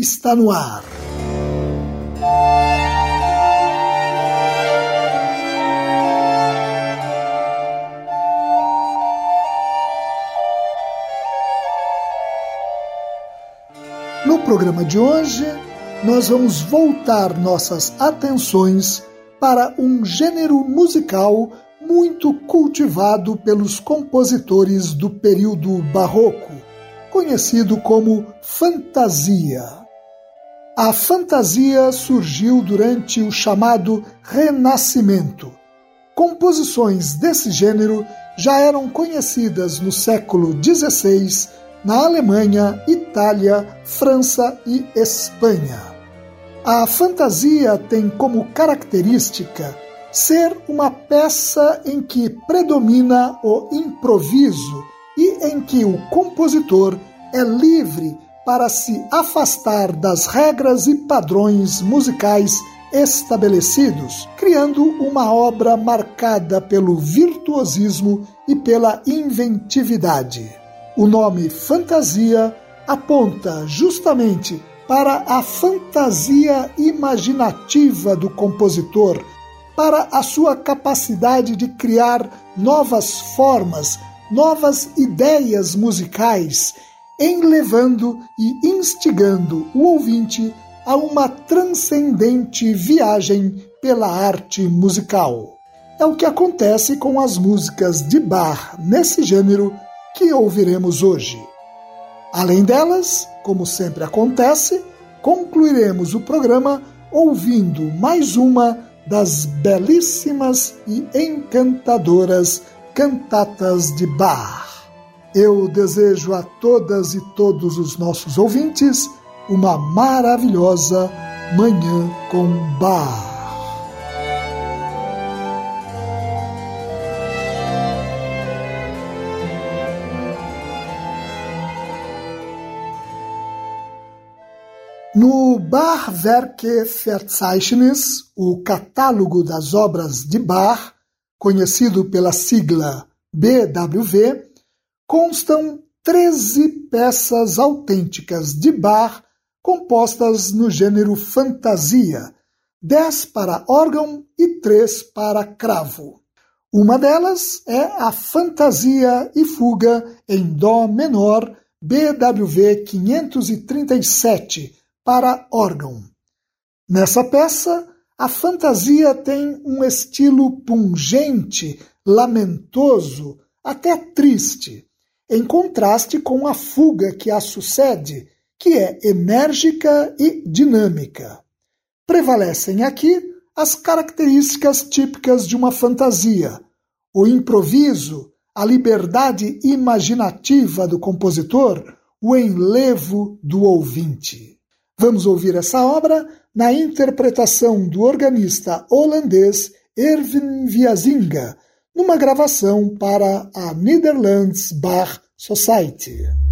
está no ar. No programa de hoje, nós vamos voltar nossas atenções para um gênero musical muito cultivado pelos compositores do período barroco, conhecido como fantasia. A fantasia surgiu durante o chamado Renascimento. Composições desse gênero já eram conhecidas no século XVI na Alemanha, Itália, França e Espanha. A fantasia tem como característica ser uma peça em que predomina o improviso e em que o compositor é livre para se afastar das regras e padrões musicais estabelecidos, criando uma obra marcada pelo virtuosismo e pela inventividade. O nome fantasia aponta justamente para a fantasia imaginativa do compositor, para a sua capacidade de criar novas formas, novas ideias musicais enlevando e instigando o ouvinte a uma transcendente viagem pela arte musical. É o que acontece com as músicas de Bach nesse gênero que ouviremos hoje. Além delas, como sempre acontece, concluiremos o programa ouvindo mais uma das belíssimas e encantadoras cantatas de Bach. Eu desejo a todas e todos os nossos ouvintes uma maravilhosa Manhã com Bar. No Bachwerke Verzeichnis, o catálogo das obras de Bach, conhecido pela sigla BWV, constam 13 peças autênticas de Bach compostas no gênero fantasia, 10 para órgão e 3 para cravo. Uma delas é a Fantasia e Fuga em Dó menor BWV 537 para órgão. Nessa peça, a fantasia tem um estilo pungente, lamentoso, até triste, em contraste com a fuga que a sucede, que é enérgica e dinâmica. Prevalecem aqui as características típicas de uma fantasia: o improviso, a liberdade imaginativa do compositor, o enlevo do ouvinte. Vamos ouvir essa obra na interpretação do organista holandês Erwin Viazinga, numa gravação para a Netherlands Bar Society.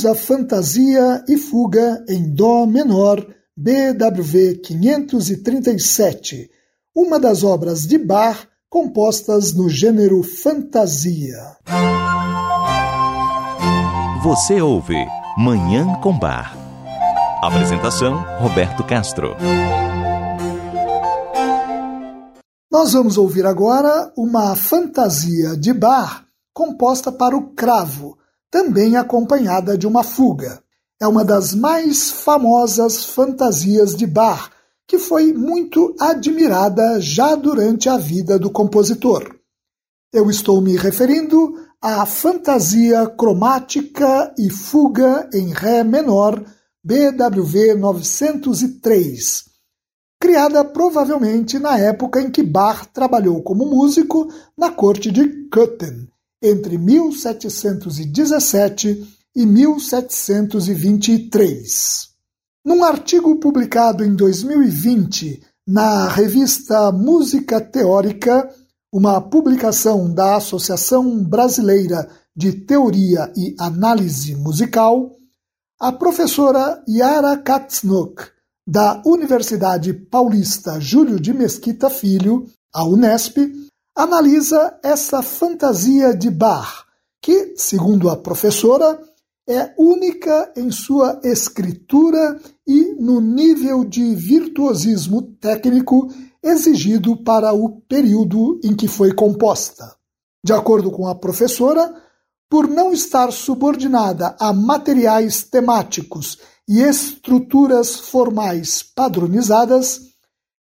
Ouvimos a Fantasia e Fuga em Dó menor, BWV 537, uma das obras de Bach compostas no gênero fantasia. Você ouve Manhã com Bar. Apresentação: Roberto Castro. Nós vamos ouvir agora uma fantasia de bar composta para o cravo, também acompanhada de uma fuga. É uma das mais famosas fantasias de bar, que foi muito admirada já durante a vida do compositor. Eu estou me referindo à fantasia cromática e fuga em Ré menor BWV 903, criada provavelmente na época em que Bach trabalhou como músico na corte de Köthen, entre 1717 e 1723. Num artigo publicado em 2020 na revista Música Teórica, uma publicação da Associação Brasileira de Teoria e Análise Musical, a professora Yara Katznuk, da Universidade Paulista Júlio de Mesquita Filho, a Unesp, analisa essa fantasia de Bach, que, segundo a professora, é única em sua escritura e no nível de virtuosismo técnico exigido para o período em que foi composta. De acordo com a professora, por não estar subordinada a materiais temáticos e estruturas formais padronizadas,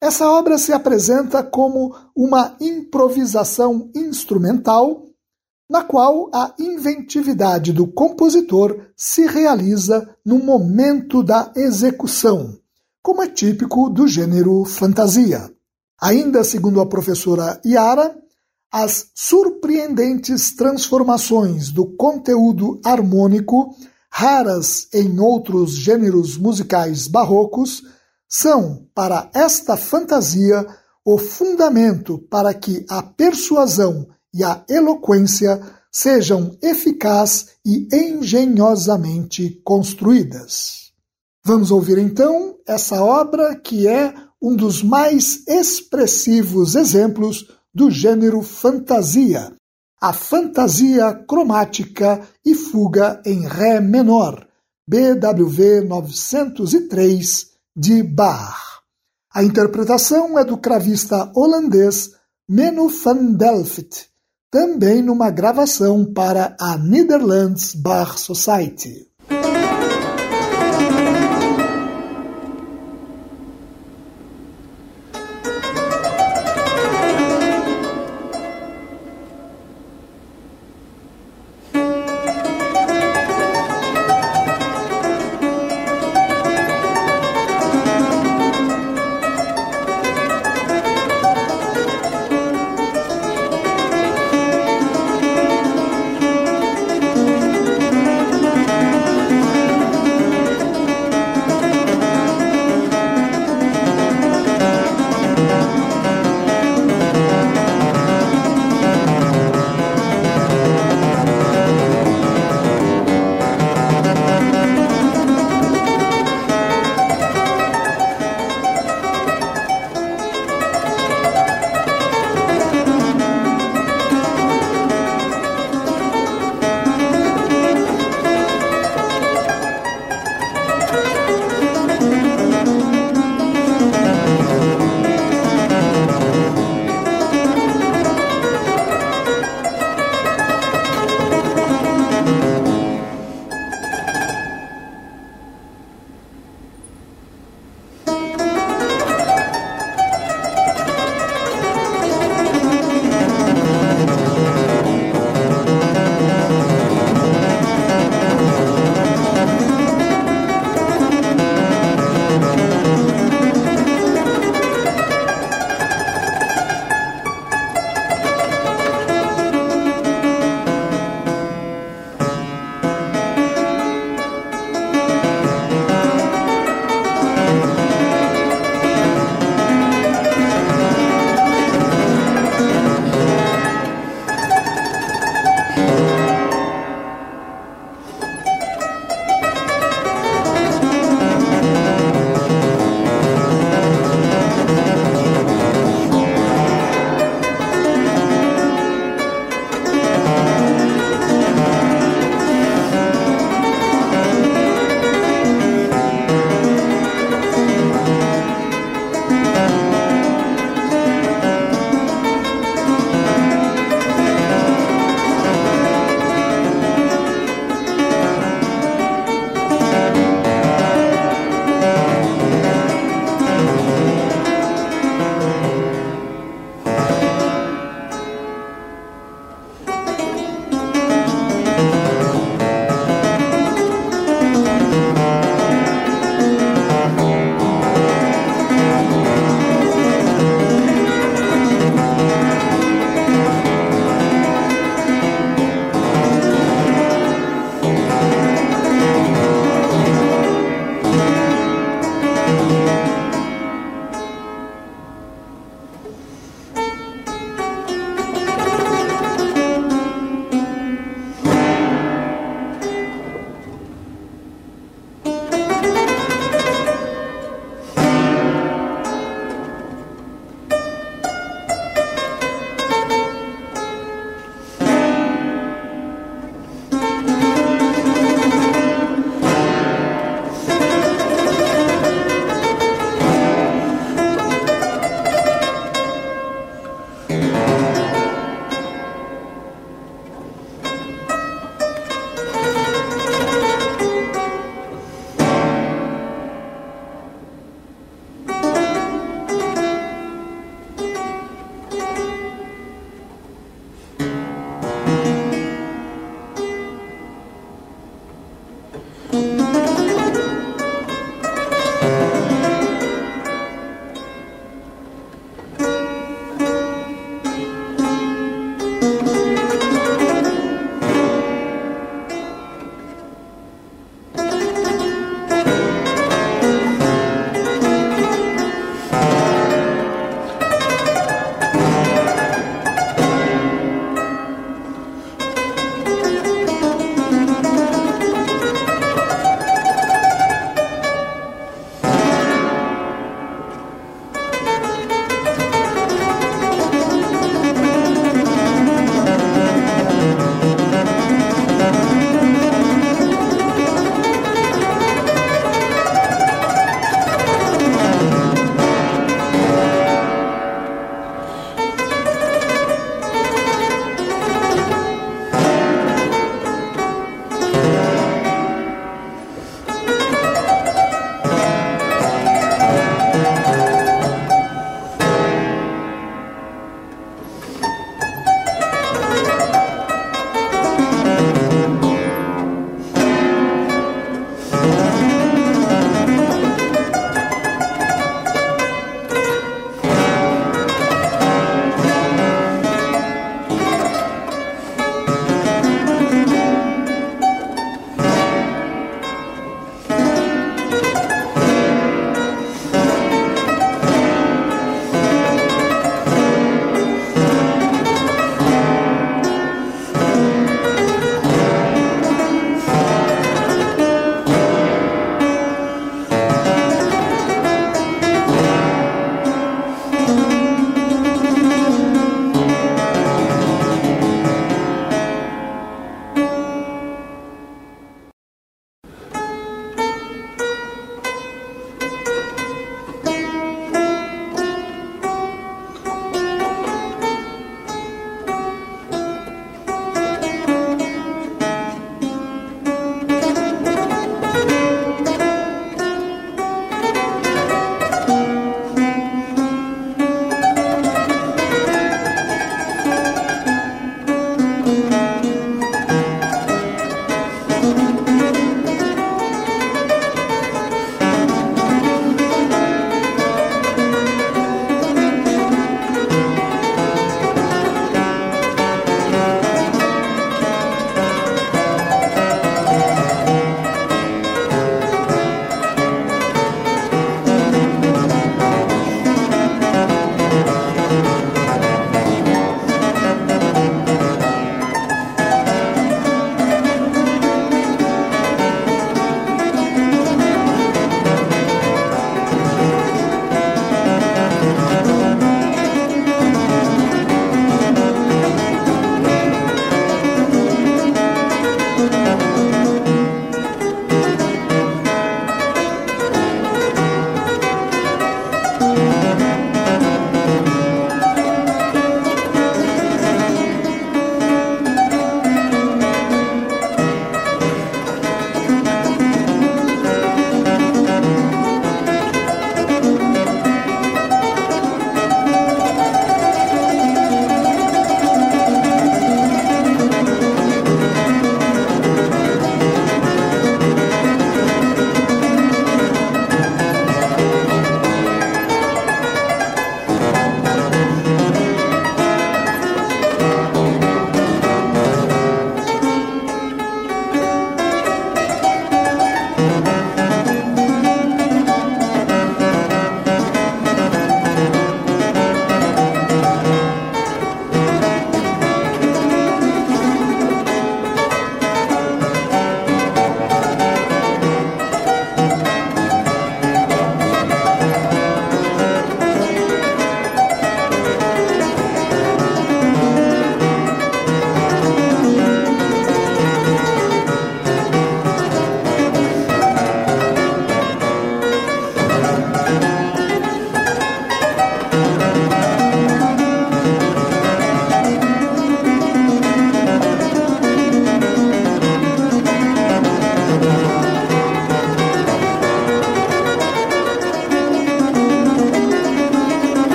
essa obra se apresenta como uma improvisação instrumental, na qual a inventividade do compositor se realiza no momento da execução, como é típico do gênero fantasia. Ainda segundo a professora Yara, as surpreendentes transformações do conteúdo harmônico, raras em outros gêneros musicais barrocos, são, para esta fantasia, o fundamento para que a persuasão e a eloquência sejam eficaz e engenhosamente construídas. Vamos ouvir então essa obra que é um dos mais expressivos exemplos do gênero fantasia, a fantasia cromática e fuga em Ré menor, BWV 903 de Bach. A interpretação é do cravista holandês Menno van Delft, também numa gravação para a Netherlands Bar Society.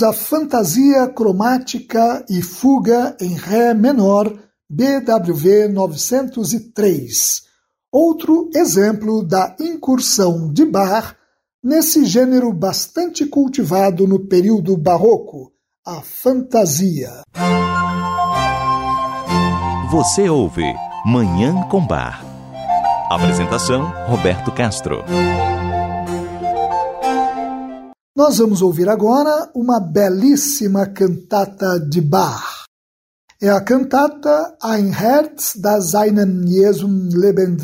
A Fantasia Cromática e Fuga em Ré menor BWV 903, outro exemplo da incursão de Bach nesse gênero bastante cultivado no período barroco, a fantasia. Você ouve Manhã com Bar. Apresentação Roberto Castro. Nós vamos ouvir agora uma belíssima cantata de Bach. É a cantata Ein Herz, das einen Jesum lebend.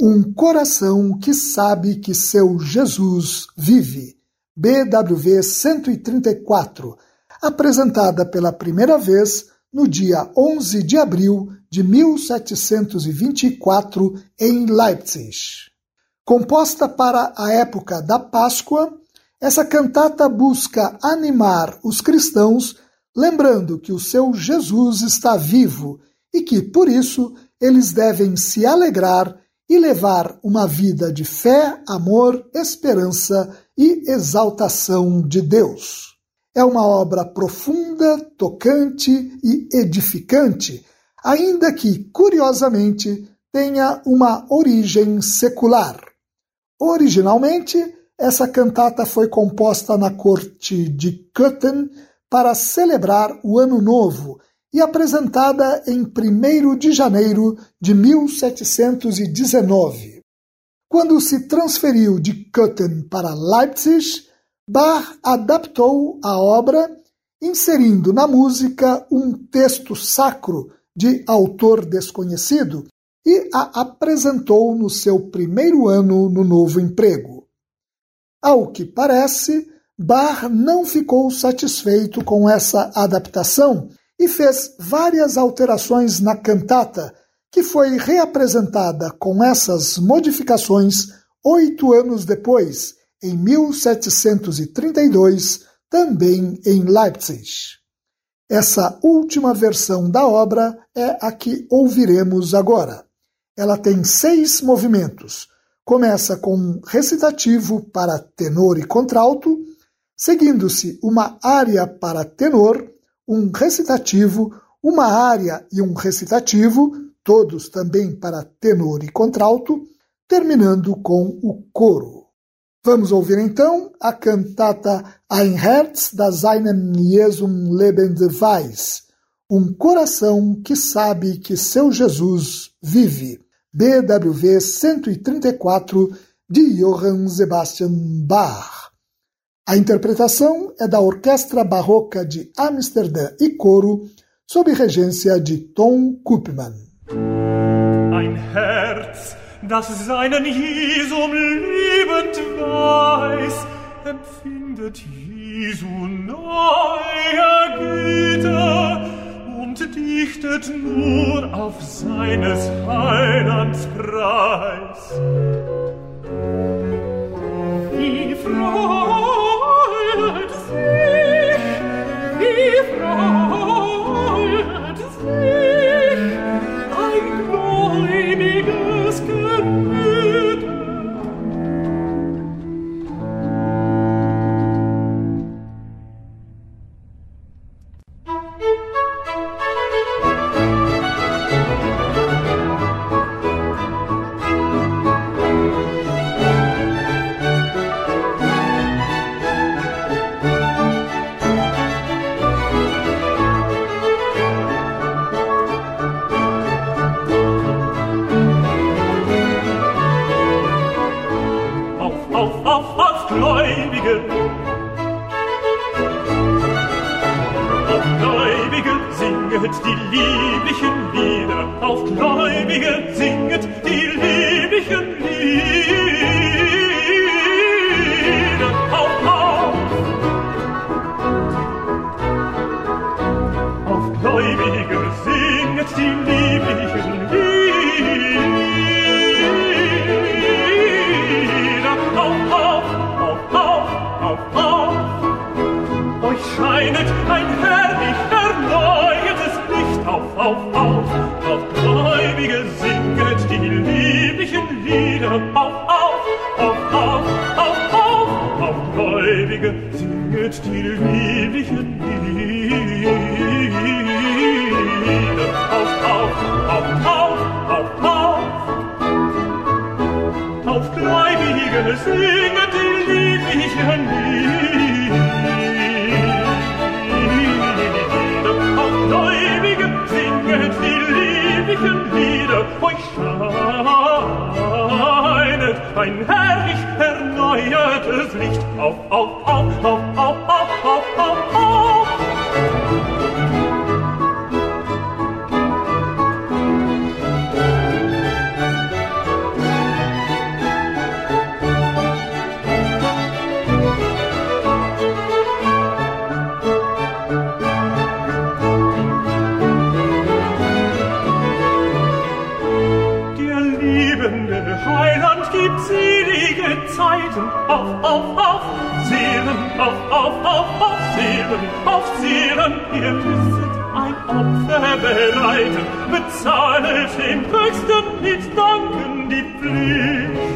Um coração que sabe que seu Jesus vive. BWV 134, apresentada pela primeira vez no dia 11 de abril de 1724 em Leipzig. Composta para a época da Páscoa, essa cantata busca animar os cristãos, lembrando que o seu Jesus está vivo e que, por isso, eles devem se alegrar e levar uma vida de fé, amor, esperança e exaltação de Deus. É uma obra profunda, tocante e edificante, ainda que, curiosamente, tenha uma origem secular. Originalmente, essa cantata foi composta na corte de Köthen para celebrar o Ano Novo e apresentada em 1 de janeiro de 1719. Quando se transferiu de Köthen para Leipzig, Bach adaptou a obra, inserindo na música um texto sacro de autor desconhecido e a apresentou no seu primeiro ano no novo emprego. Ao que parece, Bach não ficou satisfeito com essa adaptação e fez várias alterações na cantata, que foi reapresentada com essas modificações oito anos depois, em 1732, também em Leipzig. Essa última versão da obra é a que ouviremos agora. Ela tem seis movimentos. Começa com um recitativo para tenor e contralto, seguindo-se uma área para tenor, um recitativo, uma área e um recitativo, todos também para tenor e contralto, terminando com o coro. Vamos ouvir então a cantata Ein Herz, das einen Jesum lebend weiß, um coração que sabe que seu Jesus vive. BWV 134 de Johann Sebastian Bach. A interpretação é da Orquestra Barroca de Amsterdã e Coro, sob regência de Tom Koopman. Ein Herz, das seinen Jesum liebend weiß, empfindet Jesu neue und dichtet nur auf seines Heilands Preis. Wie froh auf, auf, Seelen, auf, auf, auf, auf, Seelen, auf Seelen, ihr müsset ein Opfer bereiten, bezahlet dem Höchsten mit Danken die Pflicht.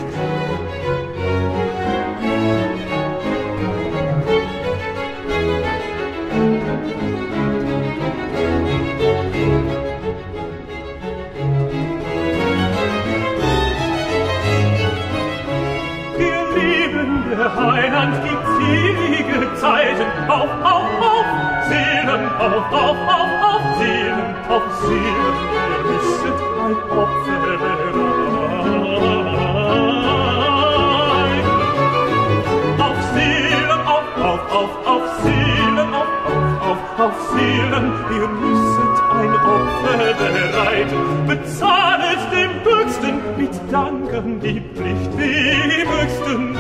Selige Zeiten. Auf, auf, auf, Seelen, auf, auf, auf, auf, Seelen, auf Seelen, ihr müsset ein Opfer bereiten. Auf Seelen, auf, auf, auf, Seelen, auf, Seelen, ihr müsset ein Opfer bereiten. Bezahlet dem Höchsten mit Danken die Pflicht, dem Höchsten,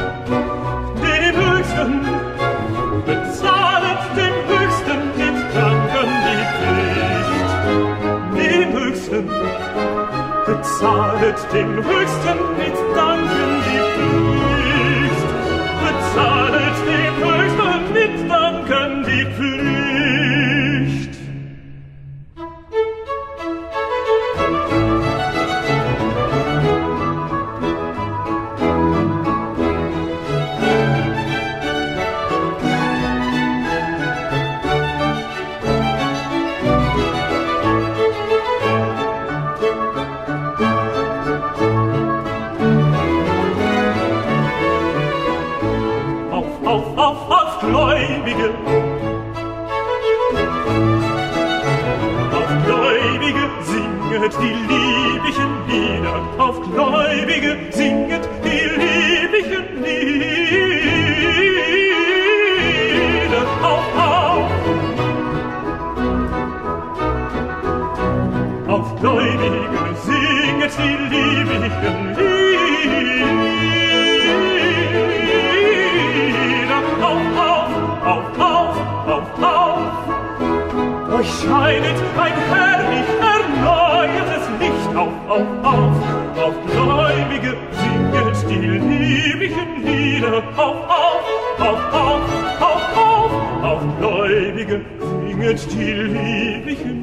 zahlet den höchsten singet die lieblichen Lieder auf Gläubige, singet die lieblichen Lieder auf, auf. Auf Gläubige, singet die lieblichen Lieder euch scheinet ein Herz auf, auf, auf Gläubige, singet still die lieblichen Lieder, auf, auf, auf, auf, auf, auf, auf Gläubige, singet still die lieblichen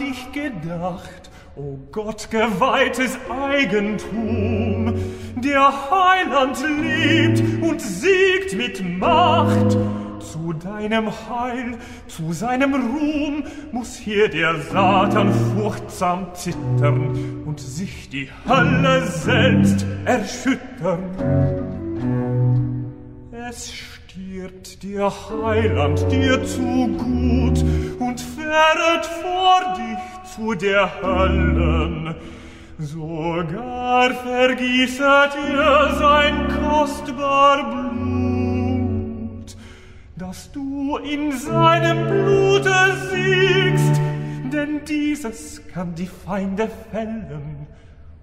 dich gedacht, o Gott geweihtes Eigentum. Der Heiland lebt und siegt mit Macht. Zu deinem Heil, zu seinem Ruhm muss hier der Satan furchtsam zittern und sich die Hölle selbst erschüttern. Es stirbt der Heiland dir zu gut und fähret vor dich zu der Höllen. Sogar vergießet ihr sein kostbar Blut, dass du in seinem Blute siegst, denn dieses kann die Feinde fällen.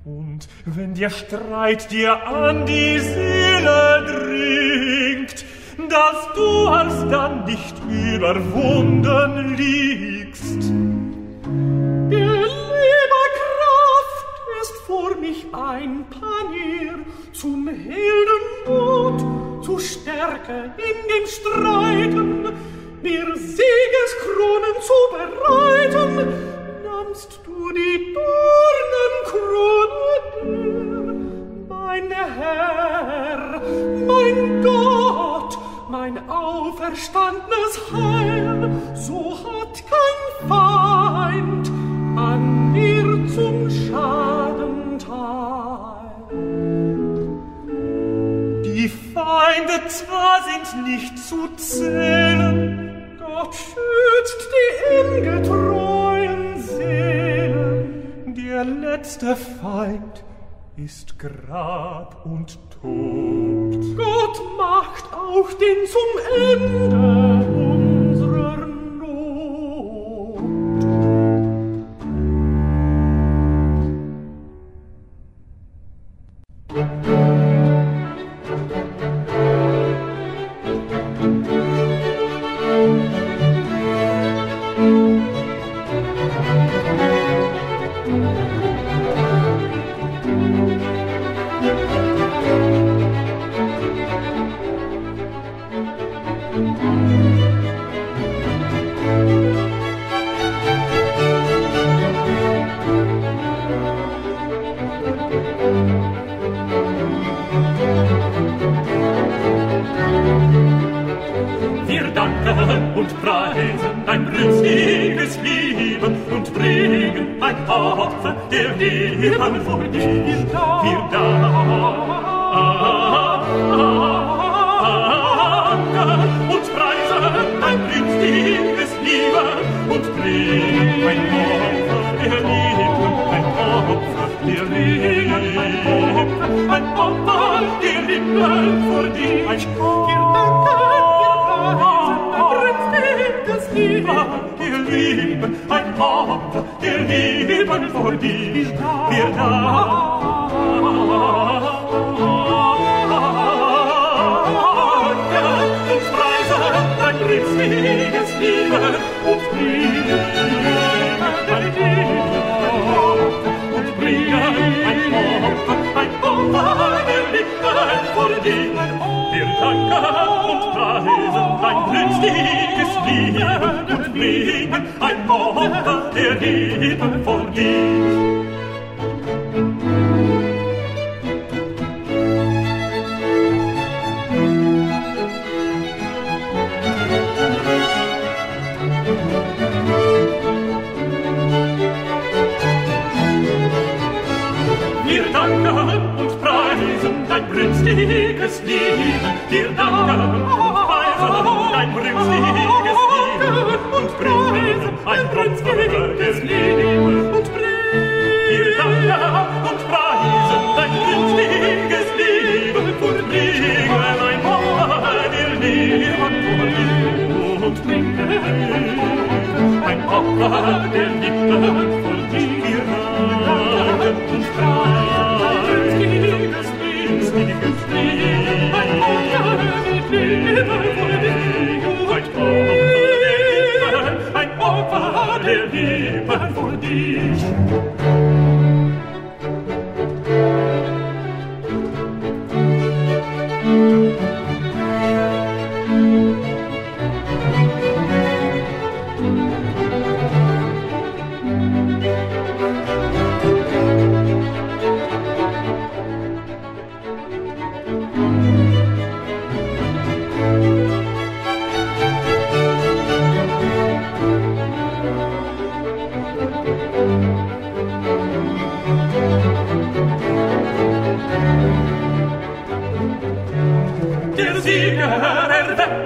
Und wenn der Streit dir an die Seele dringt, dass du alsdann nicht überwunden liegst. Der Kraft ist vor mich ein Panier zum Heldenmut, zu Stärke in dem Streiten, mir Siegeskronen zu bereiten, nahmst du die Dornenkrone mein Herr, mein Gott, mein auferstandnes Heil, so hat kein Feind an mir zum Schaden teil. Die Feinde zwar sind nicht zu zählen, Gott schützt die ihm getreuen Seelen. Der letzte Feind ist Grab und Tod. Gott macht auch den zum Ende ein Opfer der Liebe vor dir. Liebe, ein Opfer der Liebe für dich.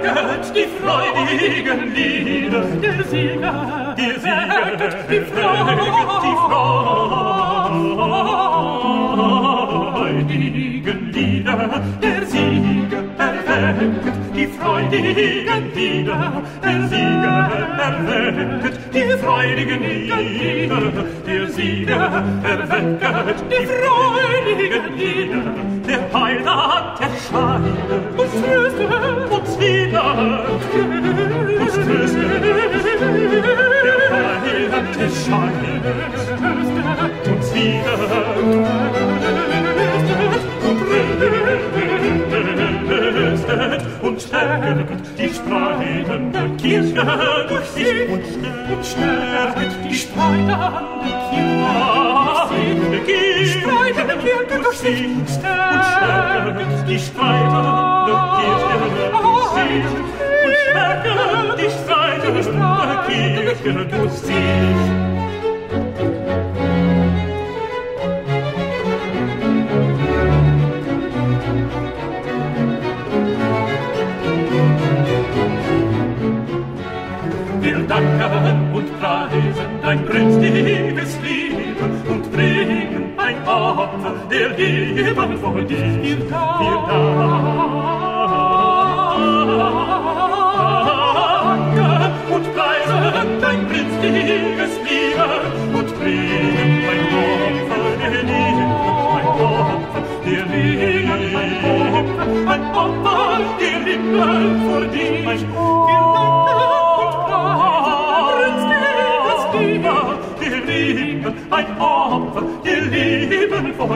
Erwecket die freudigen Lieder, der Sieger, der Sieger, erwecket die freudigen Lieder, der Sieger, erwecket die freudigen Lieder, der Sieger, erwecket die freudigen Lieder, der Sieger, erwecket die freudigen Lieder, der Heirat erscheinen. Uns tröste, uns wieder. Uns tröste, der Heirat erscheinen. Uns tröste, Und wieder. und stärken die streitende Kirche durch sich und stärket die streitende Kirche durch sich. Kirche du siehst und stärken die Streiter der Kirche du siehst und stärken die Streiter der Kirche du siehst Wir danken und preisen dein prächtiges Lied. Name, der Ehemann vor dir, ihr da, ihr da. Danke und preise dein prinzliches Liebe und bringen mein Opfer, der Liebe, mein Opfer, der Liebe, mein Opfer, der Liebe vor dir, mein Opfer, und preisen dein prinzliches Liebe, der Liebe, ein Opfer,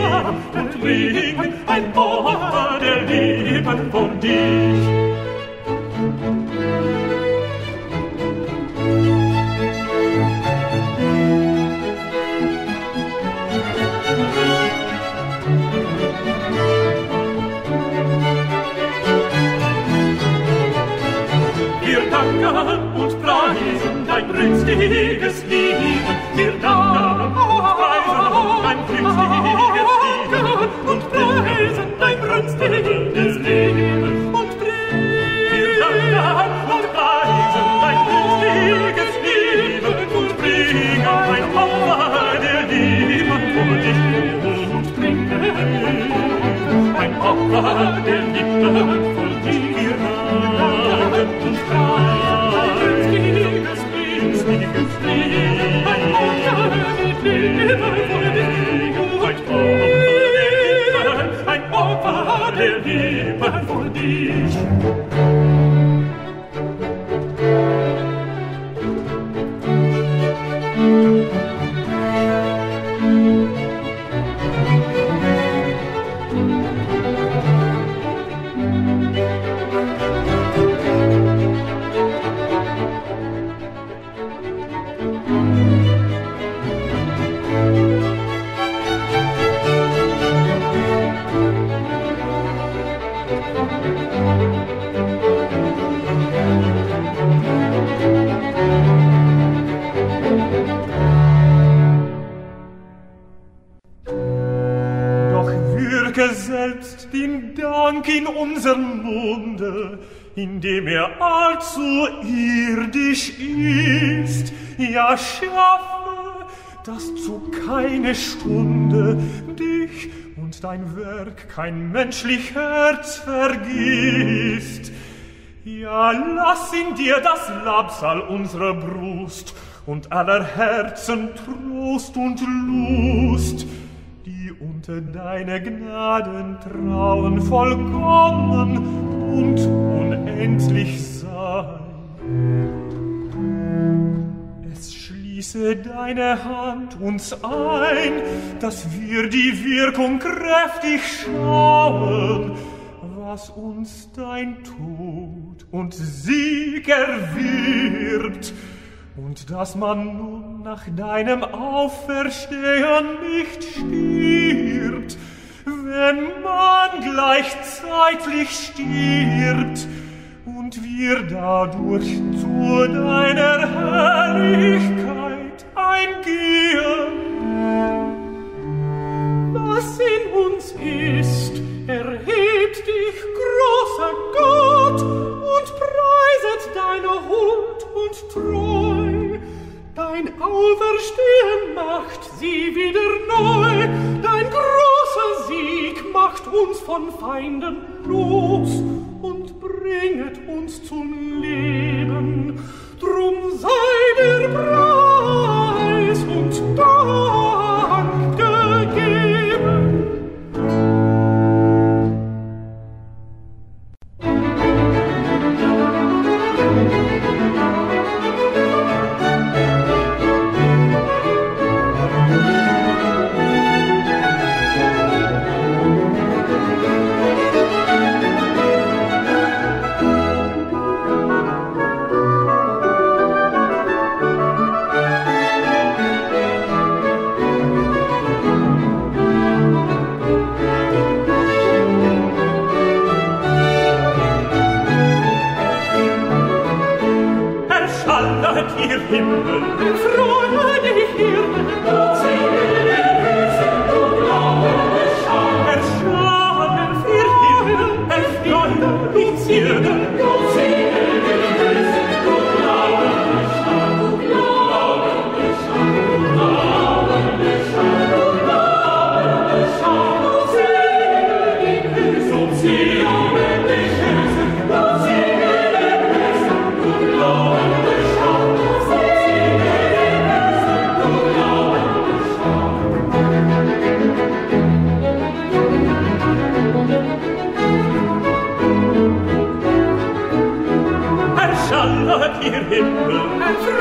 und bring ein Opfer der Liebe von dich. Wir danken und preisen dein brünstiges Lieben, wir danken für dich. Ja, schaffe, dass zu keine Stunde dich und dein Werk kein menschlich Herz vergisst. Ja, lass in dir das Labsal unserer Brust und aller Herzen Trost und Lust, die unter deine Gnaden trauen vollkommen und unendlich sei. Schließe deine Hand uns ein, dass wir die Wirkung kräftig schauen, was uns dein Tod und Sieg erwirbt, und dass man nun nach deinem Auferstehen nicht stirbt, wenn man gleichzeitig stirbt, und wir dadurch zu deiner Herrlichkeit eingehen. Was in uns ist, erhebt dich, großer Gott, und preiset deine Huld und Treu. Dein Auferstehen macht sie wieder neu, dein großer Sieg macht uns von Feinden Himmel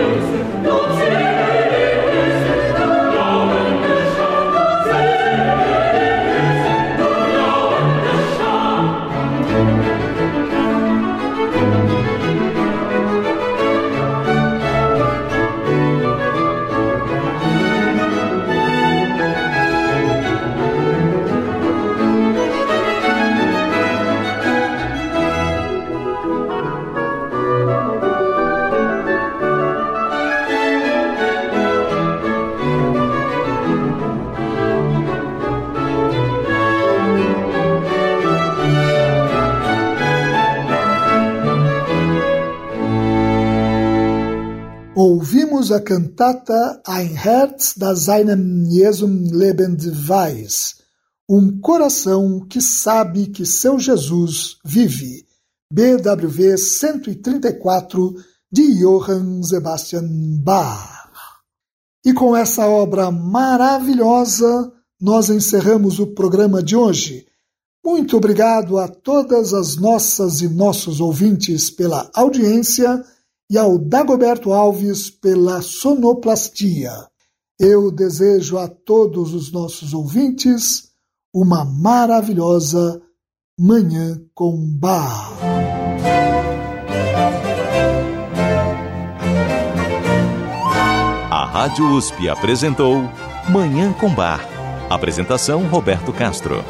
Amen. A cantata Ein Herz das einem Jesum lebend weiß, um coração que sabe que seu Jesus vive, BWV 134 de Johann Sebastian Bach. E com essa obra maravilhosa, nós encerramos o programa de hoje. Muito obrigado a todas as nossas e nossos ouvintes pela audiência e ao Dagoberto Alves pela sonoplastia. Eu desejo a todos os nossos ouvintes uma maravilhosa Manhã com Bar. A Rádio USP apresentou Manhã com Bar. Apresentação Roberto Castro.